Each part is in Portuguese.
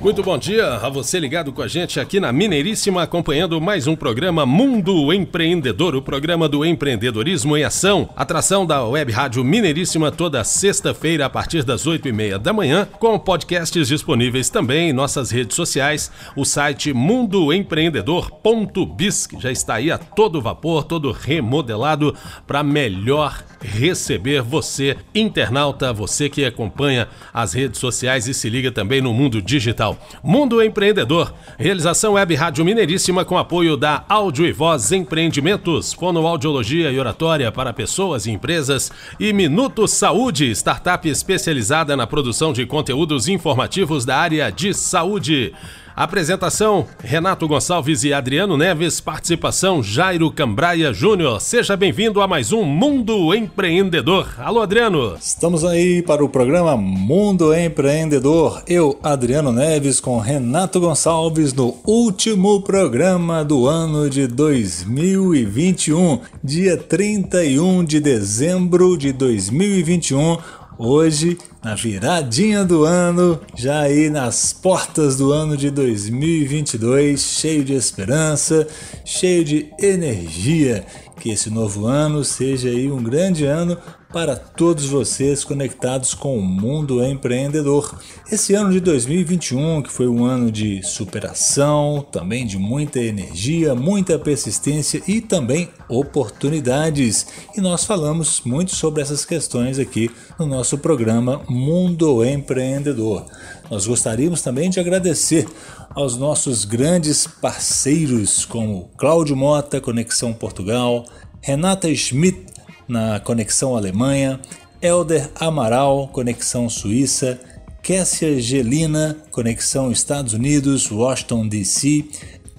Muito bom dia a você ligado com a gente aqui na Mineiríssima, acompanhando mais um programa Mundo Empreendedor, o programa do empreendedorismo em ação. Atração da Web Rádio Mineiríssima toda sexta-feira a partir das oito e meia da manhã, com podcasts disponíveis também em nossas redes sociais, o site mundoempreendedor.biz, que já está aí a todo vapor, todo remodelado para melhor receber você, internauta, você que acompanha as redes sociais e se liga também no mundo digital. Mundo Empreendedor. Realização Web Rádio Mineiríssima com apoio da Áudio e Voz Empreendimentos, Fonoaudiologia e Oratória para pessoas e empresas e Minuto Saúde, startup especializada na produção de conteúdos informativos da área de saúde. Apresentação: Renato Gonçalves e Adriano Neves. Participação: Jairo Cambraia Júnior. Seja bem-vindo a mais um Mundo Empreendedor. Alô, Adriano. Estamos aí para o programa Mundo Empreendedor. Eu, Adriano Neves, com Renato Gonçalves no último programa do ano de 2021, dia 31 de dezembro de 2021 Hoje, na viradinha do ano, já aí nas portas do ano de 2022, cheio de esperança, cheio de energia. Que esse novo ano seja aí um grande ano para todos vocês conectados com o mundo empreendedor. Esse ano de 2021, que foi um ano de superação, também de muita energia, muita persistência e também oportunidades. E nós falamos muito sobre essas questões aqui no nosso programa Mundo Empreendedor. Nós gostaríamos também de agradecer aos nossos grandes parceiros como Cláudio Mota, Conexão Portugal, Renata Schmidt, na Conexão Alemanha, Elder Amaral, Conexão Suíça, Kessia Gelina, Conexão Estados Unidos, Washington DC,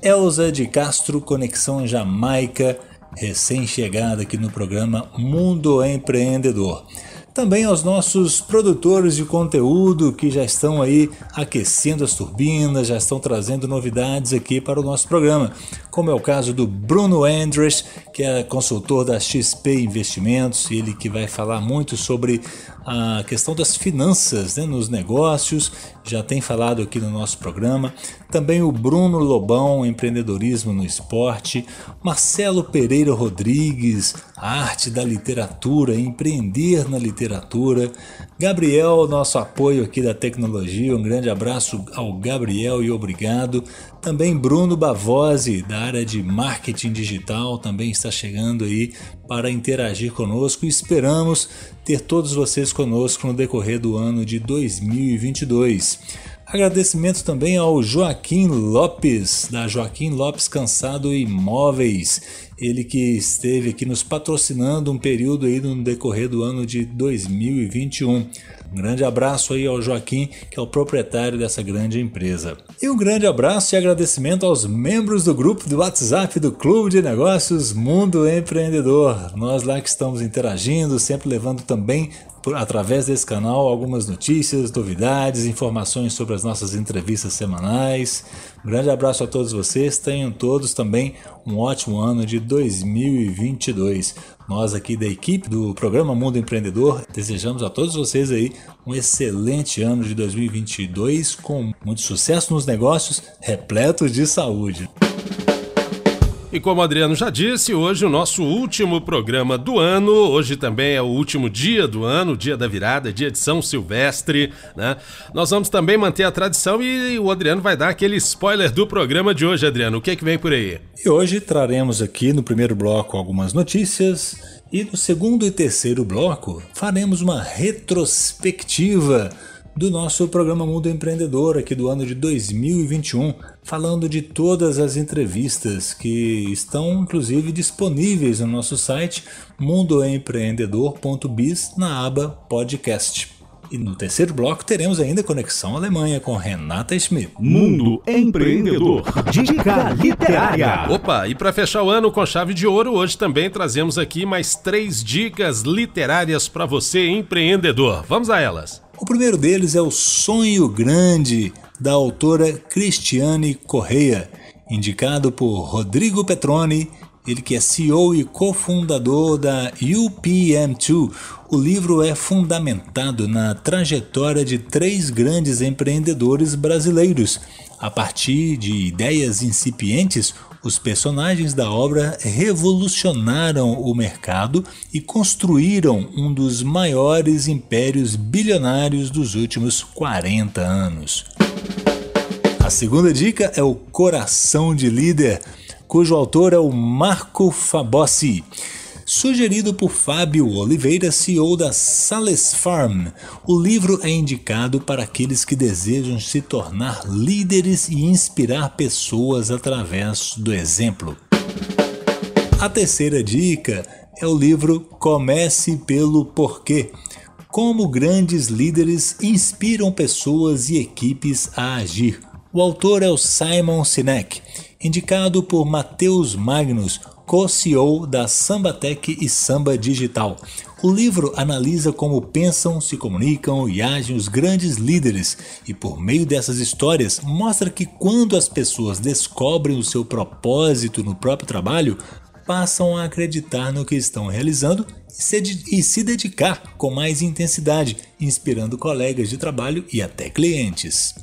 Elza de Castro, Conexão Jamaica, recém-chegada aqui no programa Mundo Empreendedor. Também aos nossos produtores de conteúdo que já estão aí aquecendo as turbinas, já estão trazendo novidades aqui para o nosso programa, como é o caso do Bruno Andres, que é consultor da XP Investimentos, ele que vai falar muito sobre a questão das finanças né, nos negócios, já tem falado aqui no nosso programa. Também o Bruno Lobão, empreendedorismo no esporte. Marcelo Pereira Rodrigues, arte da literatura, empreender na literatura. Gabriel, nosso apoio aqui da tecnologia, um grande abraço ao Gabriel e obrigado. Também Bruno Bavosi, da área de marketing digital, também está chegando aí para interagir conosco e esperamos ter todos vocês conosco no decorrer do ano de 2022. Agradecimento também ao Joaquim Lopes, da Joaquim Lopes Cansado Imóveis. Ele que esteve aqui nos patrocinando um período aí no decorrer do ano de 2021. Um grande abraço aí ao Joaquim, que é o proprietário dessa grande empresa. E um grande abraço e agradecimento aos membros do grupo do WhatsApp do Clube de Negócios Mundo Empreendedor. Nós lá que estamos interagindo, sempre levando também através desse canal algumas notícias, novidades, informações sobre as nossas entrevistas semanais. Um grande abraço a todos vocês, tenham todos também um ótimo ano de 2022. Nós aqui da equipe do programa Mundo Empreendedor desejamos a todos vocês aí um excelente ano de 2022 com muito sucesso nos negócios, repletos de saúde. E como o Adriano já disse, hoje o nosso último programa do ano. Hoje também é o último dia do ano, dia da virada, dia de São Silvestre, né? Nós vamos também manter a tradição e o Adriano vai dar aquele spoiler do programa de hoje, Adriano. O que é que vem por aí? E hoje traremos aqui no primeiro bloco algumas notícias e no segundo e terceiro bloco faremos uma retrospectiva do nosso programa Mundo Empreendedor aqui do ano de 2021, falando de todas as entrevistas que estão inclusive disponíveis no nosso site mundoempreendedor.biz na aba podcast. E no terceiro bloco teremos ainda Conexão Alemanha com Renata Schmidt. Mundo Empreendedor. Dica literária. Opa, e para fechar o ano com chave de ouro, hoje também trazemos aqui mais três dicas literárias para você empreendedor. Vamos a elas. O primeiro deles é O Sonho Grande, da autora Cristiane Correia, indicado por Rodrigo Petroni, ele que é CEO e cofundador da UPM2. O livro é fundamentado na trajetória de três grandes empreendedores brasileiros. A partir de ideias incipientes, os personagens da obra revolucionaram o mercado e construíram um dos maiores impérios bilionários dos últimos 40 anos. A segunda dica é o Coração de Líder, cujo autor é o Marco Fabossi. Sugerido por Fábio Oliveira, CEO da Sales Farm, o livro é indicado para aqueles que desejam se tornar líderes e inspirar pessoas através do exemplo. A terceira dica é o livro Comece pelo Porquê. Como grandes líderes inspiram pessoas e equipes a agir. O autor é o Simon Sinek, indicado por Matheus Magnus, co-CEO da Sambatec e Samba Digital. O livro analisa como pensam, se comunicam e agem os grandes líderes e, por meio dessas histórias, mostra que quando as pessoas descobrem o seu propósito no próprio trabalho, passam a acreditar no que estão realizando e se dedicar com mais intensidade, inspirando colegas de trabalho e até clientes.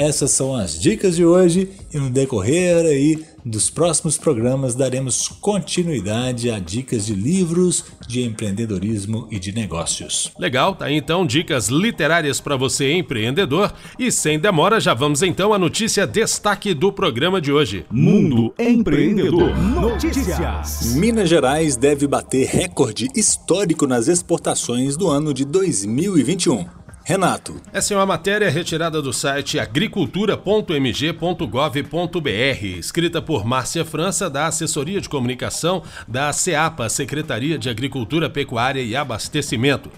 Essas são as dicas de hoje e no decorrer aí dos próximos programas daremos continuidade a dicas de livros de empreendedorismo e de negócios. Legal, tá aí então dicas literárias para você empreendedor e sem demora já vamos então à notícia destaque do programa de hoje. Mundo Empreendedor Notícias. Minas Gerais deve bater recorde histórico nas exportações do ano de 2021. Renato. Essa é uma matéria retirada do site agricultura.mg.gov.br, escrita por Márcia França, da Assessoria de Comunicação da SEAPA, Secretaria de Agricultura, Pecuária e Abastecimento.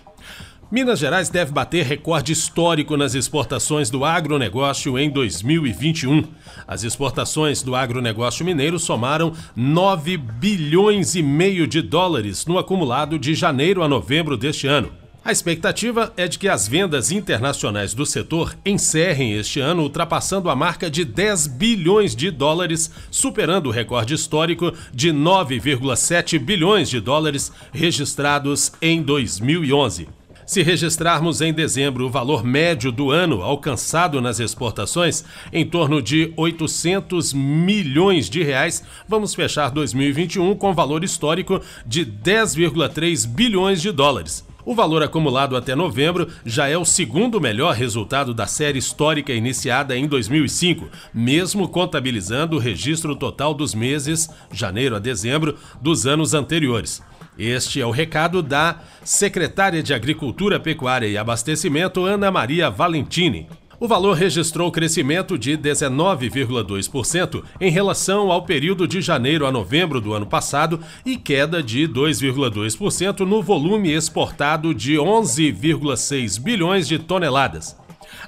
Minas Gerais deve bater recorde histórico nas exportações do agronegócio em 2021. As exportações do agronegócio mineiro somaram 9 bilhões e meio de dólares no acumulado de janeiro a novembro deste ano. A expectativa é de que as vendas internacionais do setor encerrem este ano ultrapassando a marca de 10 bilhões de dólares, superando o recorde histórico de 9,7 bilhões de dólares registrados em 2011. Se registrarmos em dezembro o valor médio do ano alcançado nas exportações, em torno de 800 milhões de reais, vamos fechar 2021 com valor histórico de 10,3 bilhões de dólares. O valor acumulado até novembro já é o segundo melhor resultado da série histórica iniciada em 2005, mesmo contabilizando o registro total dos meses, janeiro a dezembro, dos anos anteriores. Este é o recado da secretária de Agricultura, Pecuária e Abastecimento, Ana Maria Valentini. O valor registrou crescimento de 19,2% em relação ao período de janeiro a novembro do ano passado e queda de 2,2% no volume exportado de 11,6 bilhões de toneladas.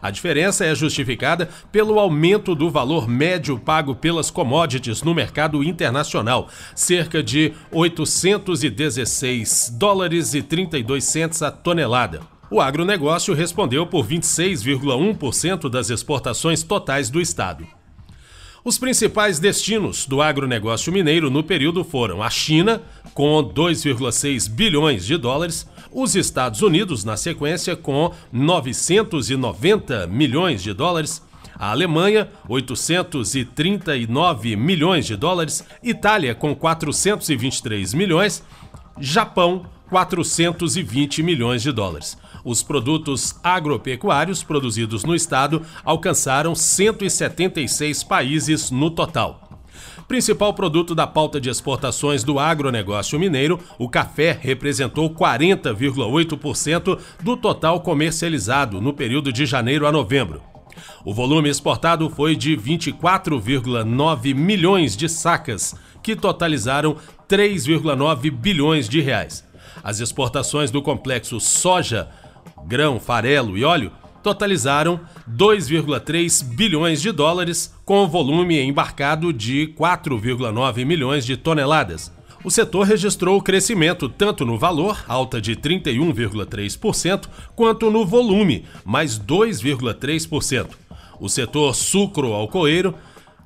A diferença é justificada pelo aumento do valor médio pago pelas commodities no mercado internacional, cerca de 816 dólares e 32 centos a tonelada. O agronegócio respondeu por 26,1% das exportações totais do estado. Os principais destinos do agronegócio mineiro no período foram a China, com 2,6 bilhões de dólares, os Estados Unidos, na sequência, com 990 milhões de dólares, a Alemanha, 839 milhões de dólares, Itália, com 423 milhões, Japão, 420 milhões de dólares. Os produtos agropecuários produzidos no estado alcançaram 176 países no total. Principal produto da pauta de exportações do agronegócio mineiro, o café representou 40,8% do total comercializado no período de janeiro a novembro. O volume exportado foi de 24,9 milhões de sacas, que totalizaram 3,9 bilhões de reais. As exportações do complexo soja grão, farelo e óleo totalizaram 2,3 bilhões de dólares, com volume embarcado de 4,9 milhões de toneladas. O setor registrou crescimento tanto no valor, alta de 31,3%, quanto no volume, mais 2,3%. O setor sucro-alcooeiro,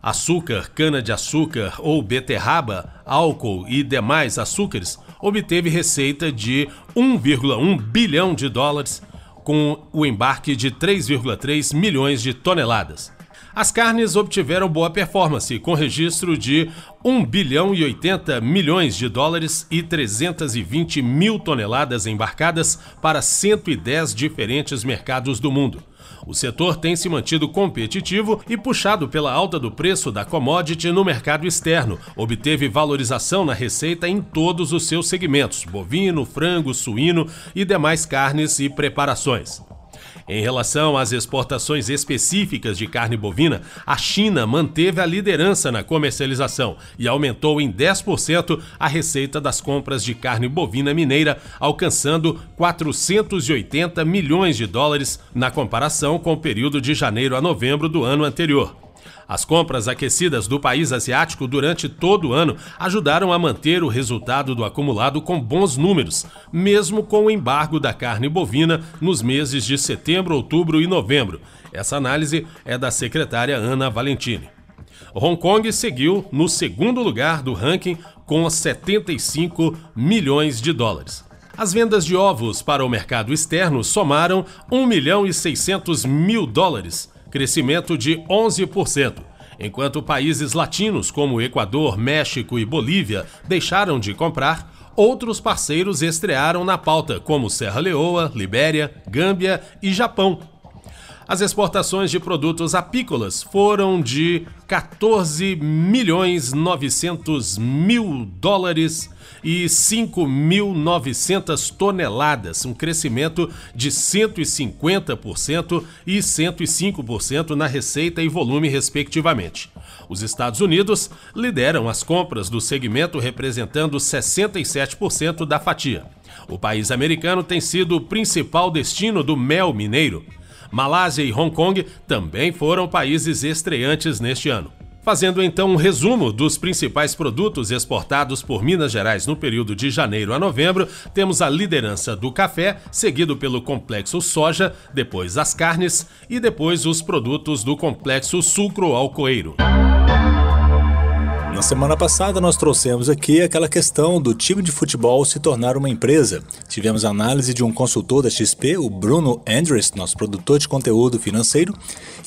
açúcar, cana-de-açúcar ou beterraba, álcool e demais açúcares, obteve receita de 1,1 bilhão de dólares, com o embarque de 3,3 milhões de toneladas. As carnes obtiveram boa performance, com registro de 1 bilhão e 80 milhões de dólares e 320 mil toneladas embarcadas para 110 diferentes mercados do mundo. O setor tem se mantido competitivo e puxado pela alta do preço da commodity no mercado externo. Obteve valorização na receita em todos os seus segmentos: bovino, frango, suíno e demais carnes e preparações. Em relação às exportações específicas de carne bovina, a China manteve a liderança na comercialização e aumentou em 10% a receita das compras de carne bovina mineira, alcançando 480 milhões de dólares na comparação com o período de janeiro a novembro do ano anterior. As compras aquecidas do país asiático durante todo o ano ajudaram a manter o resultado do acumulado com bons números, mesmo com o embargo da carne bovina nos meses de setembro, outubro e novembro. Essa análise é da secretária Ana Valentini. Hong Kong seguiu no segundo lugar do ranking com 75 milhões de dólares. As vendas de ovos para o mercado externo somaram 1 milhão e 600 mil dólares, crescimento de 11%, enquanto países latinos como Equador, México e Bolívia deixaram de comprar. Outros parceiros estrearam na pauta, como Serra Leoa, Libéria, Gâmbia e Japão, as exportações de produtos apícolas foram de 14 milhões 900 mil dólares e 5.900 toneladas, um crescimento de 150% e 105% na receita e volume, respectivamente. Os Estados Unidos lideram as compras do segmento, representando 67% da fatia. O país americano tem sido o principal destino do mel mineiro. Malásia e Hong Kong também foram países estreantes neste ano. Fazendo então um resumo dos principais produtos exportados por Minas Gerais no período de janeiro a novembro, temos a liderança do café, seguido pelo complexo soja, depois as carnes e depois os produtos do complexo sucro-alcoeiro. Na semana passada nós trouxemos aqui aquela questão do time de futebol se tornar uma empresa. Tivemos a análise de um consultor da XP, o Bruno Andres, nosso produtor de conteúdo financeiro,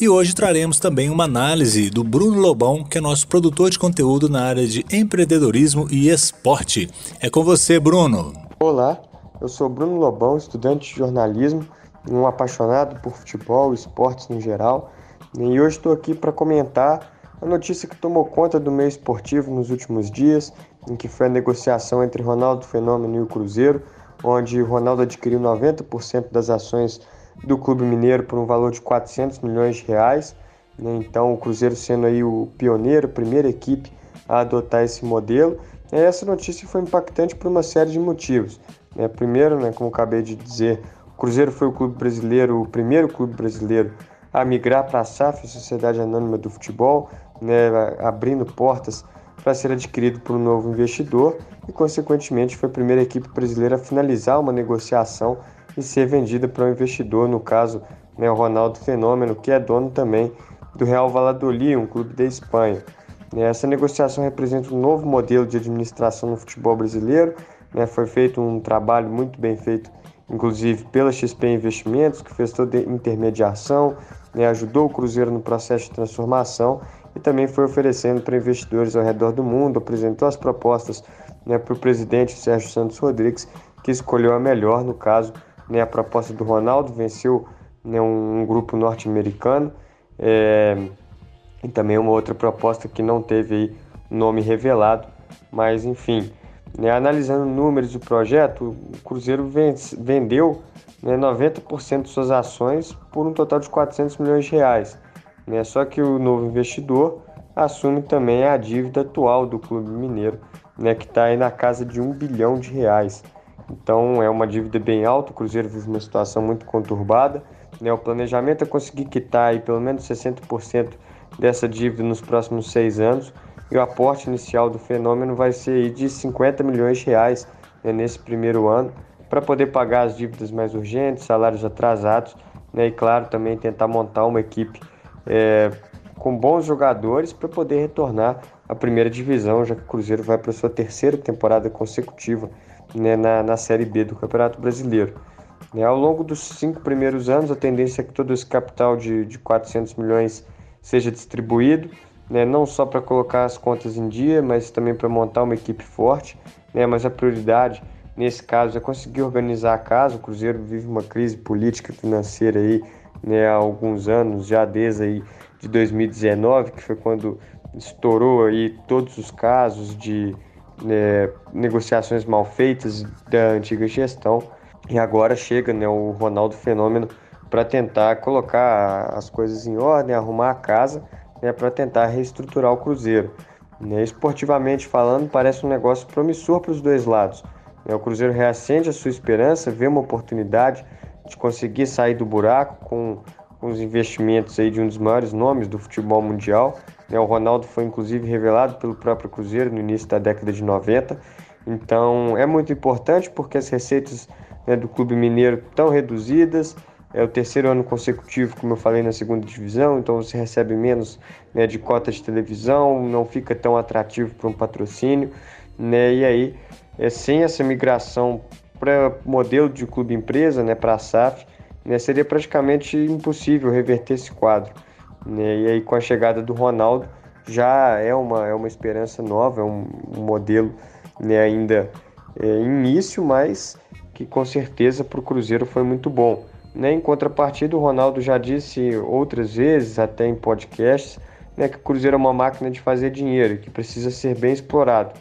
e hoje traremos também uma análise do Bruno Lobão, que é nosso produtor de conteúdo na área de empreendedorismo e esporte. É com você, Bruno. Olá, eu sou Bruno Lobão, estudante de jornalismo, um apaixonado por futebol esportes no geral, e hoje estou aqui para comentar a notícia que tomou conta do meio esportivo nos últimos dias, em que foi a negociação entre Ronaldo Fenômeno e o Cruzeiro, onde Ronaldo adquiriu 90% das ações do Clube Mineiro por um valor de 400 milhões de reais. Né? Então, o Cruzeiro sendo aí o pioneiro, primeira equipe a adotar esse modelo. Essa notícia foi impactante por uma série de motivos. Né? Primeiro, né, como acabei de dizer, o Cruzeiro foi o clube brasileiro, o primeiro clube brasileiro a migrar para a SAF, Sociedade Anônima do Futebol, né, abrindo portas para ser adquirido por um novo investidor e, consequentemente, foi a primeira equipe brasileira a finalizar uma negociação e ser vendida para um investidor, no caso, né, o Ronaldo Fenômeno, que é dono também do Real Valladolid, um clube da Espanha. Né, essa negociação representa um novo modelo de administração no futebol brasileiro. Né, foi feito um trabalho muito bem feito, inclusive pela XP Investimentos, que fez toda a intermediação, né, ajudou o Cruzeiro no processo de transformação e também foi oferecendo para investidores ao redor do mundo, apresentou as propostas né, para o presidente Sérgio Santos Rodrigues, que escolheu a melhor, no caso, né, a proposta do Ronaldo, venceu né, um, grupo norte-americano é, e também uma outra proposta que não teve aí nome revelado, mas enfim, né, analisando números do projeto, o Cruzeiro vendeu né, 90% de suas ações por um total de 400 milhões de reais. Né? Só que o novo investidor assume também a dívida atual do Clube Mineiro, né, que está aí na casa de um bilhão de reais. Então é uma dívida bem alta, o Cruzeiro vive uma situação muito conturbada. Né? O planejamento é conseguir quitar aí pelo menos 60% dessa dívida nos próximos seis anos. e o aporte inicial do fenômeno vai ser de 50 milhões de reais né, nesse primeiro ano, para poder pagar as dívidas mais urgentes, salários atrasados, né, e claro, também tentar montar uma equipe é, com bons jogadores para poder retornar à primeira divisão, já que o Cruzeiro vai para sua terceira temporada consecutiva né, na, na Série B do Campeonato Brasileiro. Né, ao longo dos cinco primeiros anos, a tendência é que todo esse capital de, de 400 milhões seja distribuído, né, não só para colocar as contas em dia, mas também para montar uma equipe forte. Né, mas a prioridade nesse caso é conseguir organizar a casa. O Cruzeiro vive uma crise política financeira aí, né, há alguns anos, já desde aí de 2019, que foi quando estourou aí todos os casos de né, negociações mal feitas da antiga gestão. E agora chega né, o Ronaldo Fenômeno para tentar colocar as coisas em ordem, arrumar a casa, né, para tentar reestruturar o Cruzeiro. Né, esportivamente falando, parece um negócio promissor para os dois lados. Né, o Cruzeiro reacende a sua esperança, vê uma oportunidade de conseguir sair do buraco com, com os investimentos aí de um dos maiores nomes do futebol mundial. Né, o Ronaldo foi inclusive revelado pelo próprio Cruzeiro no início da década de 90. Então é muito importante porque as receitas né, do Clube Mineiro tão reduzidas. É o terceiro ano consecutivo, como eu falei, na segunda divisão, então você recebe menos né, de cota de televisão, não fica tão atrativo para um patrocínio, né? E aí, é, sem essa migração para modelo de clube empresa, né, para a SAF, né, seria praticamente impossível reverter esse quadro. Né? E aí, com a chegada do Ronaldo, já é uma, é uma esperança nova, é um, um modelo né, ainda é, início, mas que com certeza para o Cruzeiro foi muito bom. Né? Em contrapartida, o Ronaldo já disse outras vezes, até em podcasts, né, que o Cruzeiro é uma máquina de fazer dinheiro, que precisa ser bem explorado.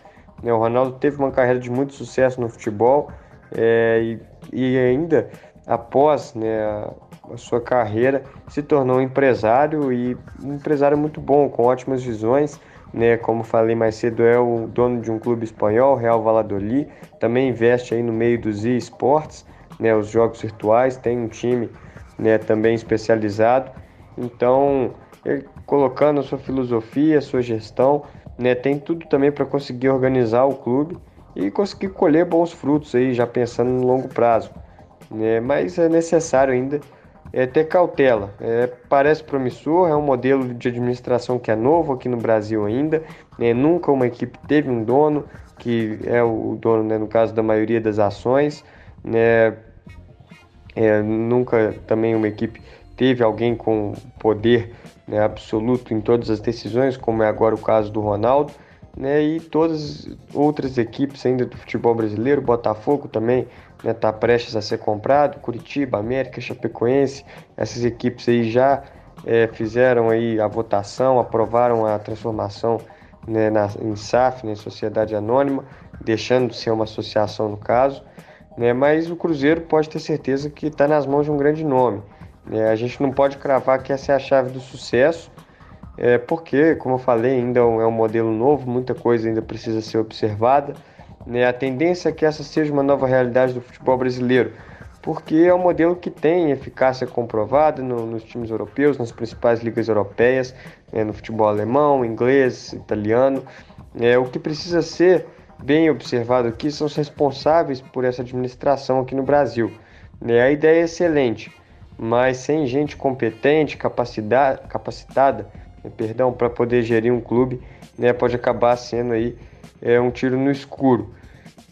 Né? O Ronaldo teve uma carreira de muito sucesso no futebol é, e, e, ainda após né, a, a sua carreira se tornou um empresário e um empresário muito bom, com ótimas visões né? Como falei mais cedo, é o dono de um clube espanhol, Real Valladolid, também investe aí no meio dos esportes, né? Os jogos virtuais, tem um time, né? Também especializado. Então, ele colocando a sua filosofia, a sua gestão, né? Tem tudo também para conseguir organizar o clube e conseguir colher bons frutos aí, já pensando no longo prazo, né? Mas é necessário ainda é ter cautela. É, parece promissor, é um modelo de administração que é novo aqui no Brasil ainda. É, nunca uma equipe teve um dono, que é o dono, né, no caso da maioria das ações. Né, é, nunca também uma equipe teve alguém com poder né, absoluto em todas as decisões, como é agora o caso do Ronaldo. Né, e todas outras equipes ainda do futebol brasileiro, Botafogo também está né, tá prestes a ser comprado, Curitiba, América, Chapecoense, essas equipes aí já é, fizeram aí a votação, aprovaram a transformação né, na, em SAF, né, Sociedade Anônima, deixando de ser uma associação no caso, né, mas o Cruzeiro pode ter certeza que está nas mãos de um grande nome. Né, a gente não pode cravar que essa é a chave do sucesso, é, porque, como eu falei, ainda é um é modelo novo, muita coisa ainda precisa ser observada. Né? A tendência é que essa seja uma nova realidade do futebol brasileiro, porque é um modelo que tem eficácia comprovada no, nos times europeus, nas principais ligas europeias, né? no futebol alemão, inglês, italiano. É, o que precisa ser bem observado aqui são os responsáveis por essa administração aqui no Brasil. Né? A ideia é excelente, mas sem gente competente, capacitada? Perdão, para poder gerir um clube, né? pode acabar sendo aí é um tiro no escuro.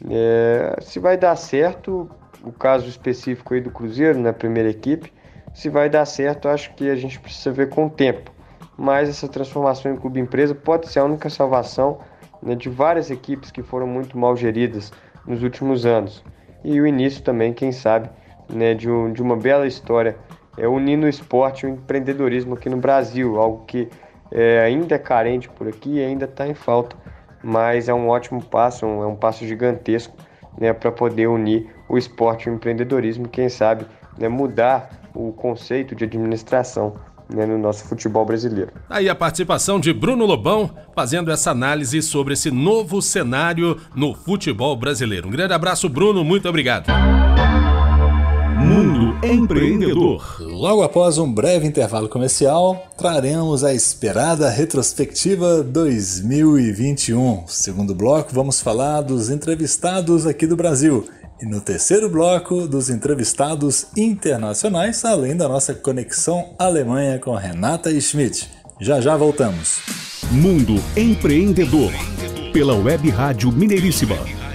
É, se vai dar certo, o caso específico aí do Cruzeiro, na primeira equipe, se vai dar certo, acho que a gente precisa ver com o tempo. Mas essa transformação em clube empresa pode ser a única salvação né, de várias equipes que foram muito mal geridas nos últimos anos. E o início também, quem sabe, né, de, um, de uma bela história é, unindo o esporte e o empreendedorismo aqui no Brasil, algo que é, ainda é carente por aqui e ainda está em falta mas é um ótimo passo, é um passo gigantesco né, para poder unir o esporte e o empreendedorismo, quem sabe né, mudar o conceito de administração né, no nosso futebol brasileiro. Aí a participação de Bruno Lobão fazendo essa análise sobre esse novo cenário no futebol brasileiro. Um grande abraço, Bruno, muito obrigado. Mundo Empreendedor. Logo após um breve intervalo comercial, traremos a esperada retrospectiva 2021. Segundo bloco, vamos falar dos entrevistados aqui do Brasil. E no terceiro bloco, dos entrevistados internacionais, além da nossa conexão Alemanha com Renata Schmidt. Já já voltamos. Mundo Empreendedor, pela Web Rádio Mineiríssima